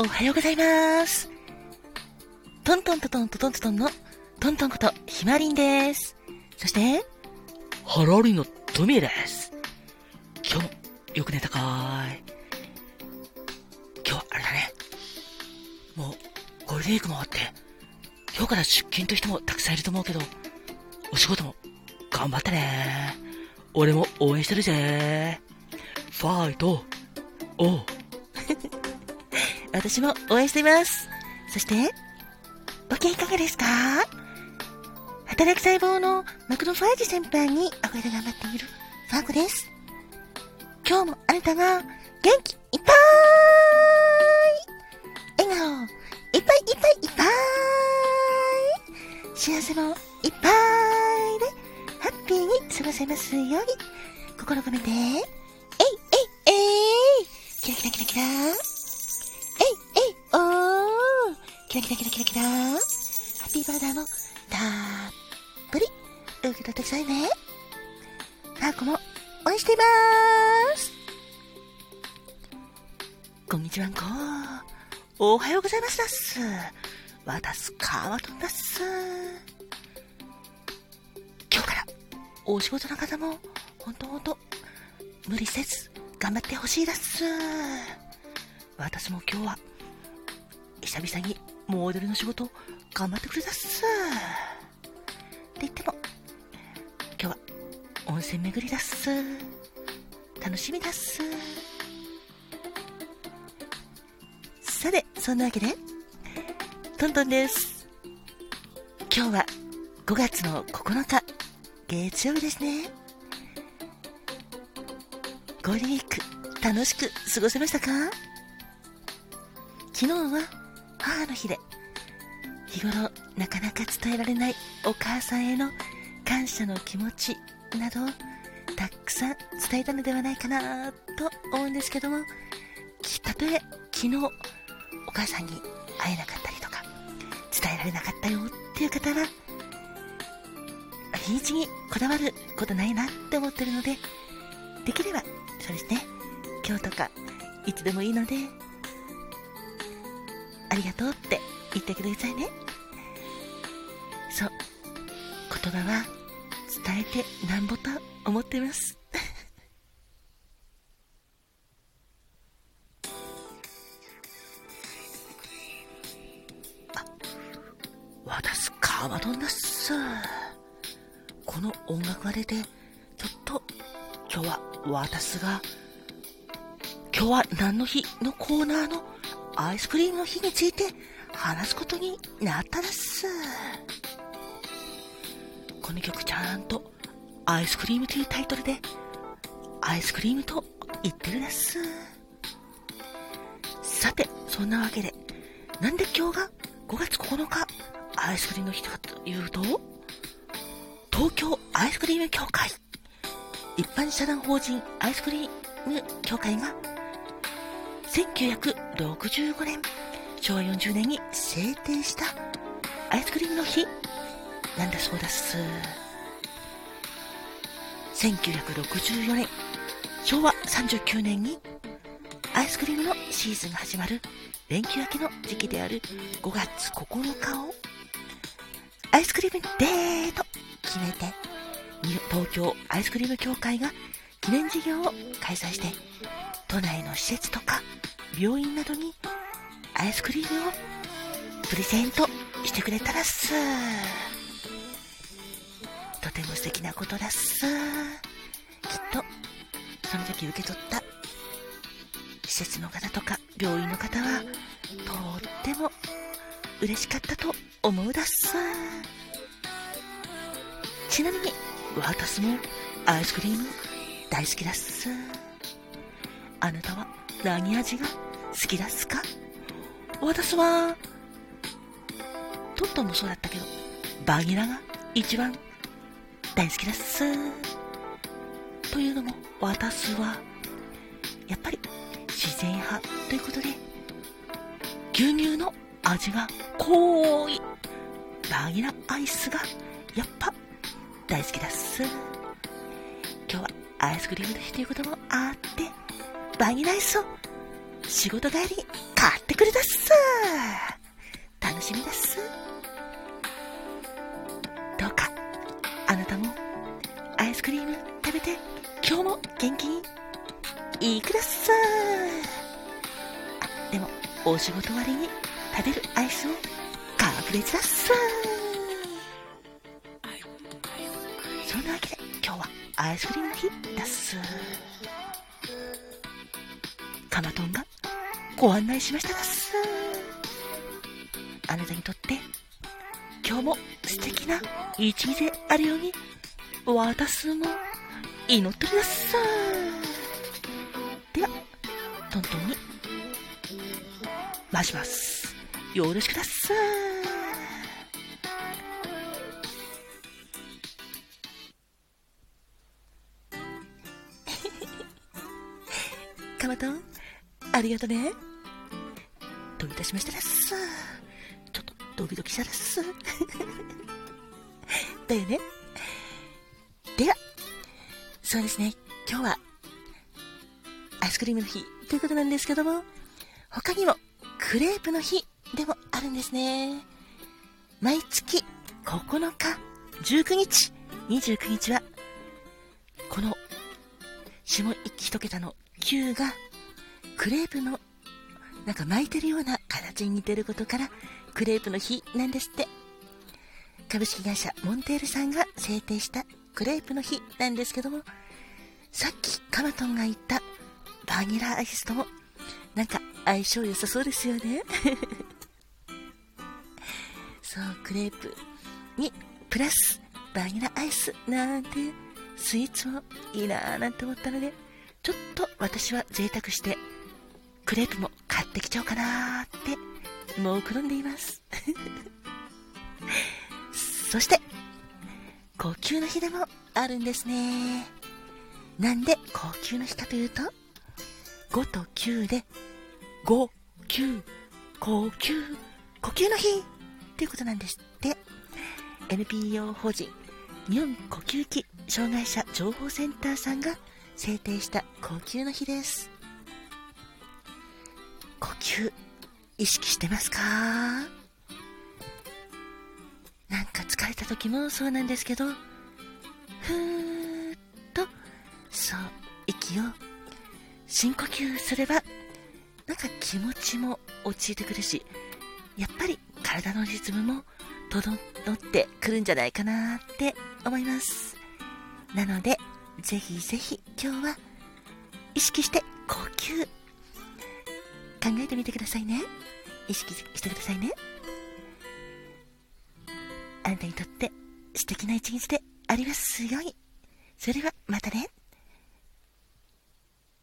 おはようございます。トントントントントントントンのトントンことひまりんです。そして、ハラリのトミーです。今日もよく寝たかーい。今日はあれだね。もうゴールデンウィークも終わって、今日から出勤という人もたくさんいると思うけど、お仕事も頑張ってね俺も応援してるぜファイトおう私も応援しています。そして、ご機嫌いかがですか？働く細胞のマクロファージ先輩に憧れ頑張っているファーコです。今日もあなたが元気いっぱい。笑顔。いっぱいいっぱいいっぱい。幸せもいっぱいでハッピーに過ごせますように。心込めて。えいえいえい。キラキラキラキラキラキラキラキラキラハッピーバーダーもたっぷり。受け取ってくださいね。ファーコも応援していまーす。こんにちはんこおはようございますだっす。わたすかわとんだっす。今日からお仕事の方もほんとほんと無理せず頑張ってほしいだっす。私も今日は久々にモデルの仕事頑張ってくれたっすって言っても今日は温泉巡りだっす。楽しみだっす。さてそんなわけでトントンです。今日は5月の9日月曜日ですね。ゴールデンウィーク楽しく過ごせましたか？昨日は母の日で日頃なかなか伝えられないお母さんへの感謝の気持ちなどをたくさん伝えたのではないかなと思うんですけどもたとえ昨日お母さんに会えなかったりとか伝えられなかったよっていう方は日にちにこだわることないなって思ってるのでできればそうですね今日とかいつでもいいのでりがとうって言ってくださいね。そう。言葉は伝えてなんぼと思ってます。あ私カーマドンだっす。この音楽が出てちょっと今日は私が今日は何の日のコーナーのアイスクリームの日について話すことになったです。この曲ちゃんとアイスクリームというタイトルでアイスクリームと言ってるです。さてそんなわけでなんで今日が5月9日アイスクリームの日かというと東京アイスクリーム協会一般社団法人アイスクリーム協会が1965年昭和40年に制定したアイスクリームの日。なんだそうです。1964年昭和39年にアイスクリームのシーズンが始まる連休明けの時期である5月9日をアイスクリームデーと決めて東京アイスクリーム協会が記念事業を開催して都内の施設とか病院などにアイスクリームをプレゼントしてくれたらっす。とても素敵なことだっす。きっとその時受け取った施設の方とか病院の方はとっても嬉しかったと思うだっす。ちなみに私もアイスクリーム大好きだっす。あなたは何味が好きだすか？私はトットンもそうだったけどバニラが一番大好きだっす。というのも私はやっぱり自然派ということで牛乳の味が濃い。バニラアイスがやっぱ大好きだっす。今日はアイスクリームの日ということもあってバニラアイスを仕事帰りに買ってくれたっす。楽しみです。どうか、あなたもアイスクリーム食べて、今日も元気にいいください。あ、でも、お仕事終わりに食べるアイスを隠れてください。そんなわけで、今日はアイスクリームの日です。カマトンがご案内しましたです。あなたにとって今日も素敵な一日であるように私も祈ってください。では、トントンに回します。よろしください。カマトン、ありがとね。どういたしましてです。ちょっとドキドキしたです。だよね。では、そうですね、今日は、アイスクリームの日ということなんですけども、他にも、クレープの日でもあるんですね。毎月9日、19日、29日は、この、下一桁の9が、クレープの、なんか巻いてるような形に似てることから、クレープの日なんですって。株式会社モンテールさんが制定したクレープの日なんですけども、さっきカマトンが言ったバニラアイスとも、なんか相性良さそうですよね。そう、クレープにプラスバニラアイスなんてスイーツもいいなぁなんて思ったので、ちょっと私は贅沢してクレープも買ってきちゃおうかなってもうくろんでいます。そして、高級の日でもあるんですね。なんで高級の日かというと、5と9で、5、9、高級、呼吸の日ということなんですって。NPO 法人日本呼吸器障害者情報センターさんが制定した高級の日です。呼吸、意識してますか？なんか疲れた時もそうなんですけど、ふーっと、そう、息を深呼吸すれば、なんか気持ちも落ちてくるし、やっぱり体のリズムも整ってくるんじゃないかなって思います。なので、ぜひぜひ今日は意識して考えてみてくださいね。意識してくださいね。あなたにとって素敵な一日でありますように。それではまたね。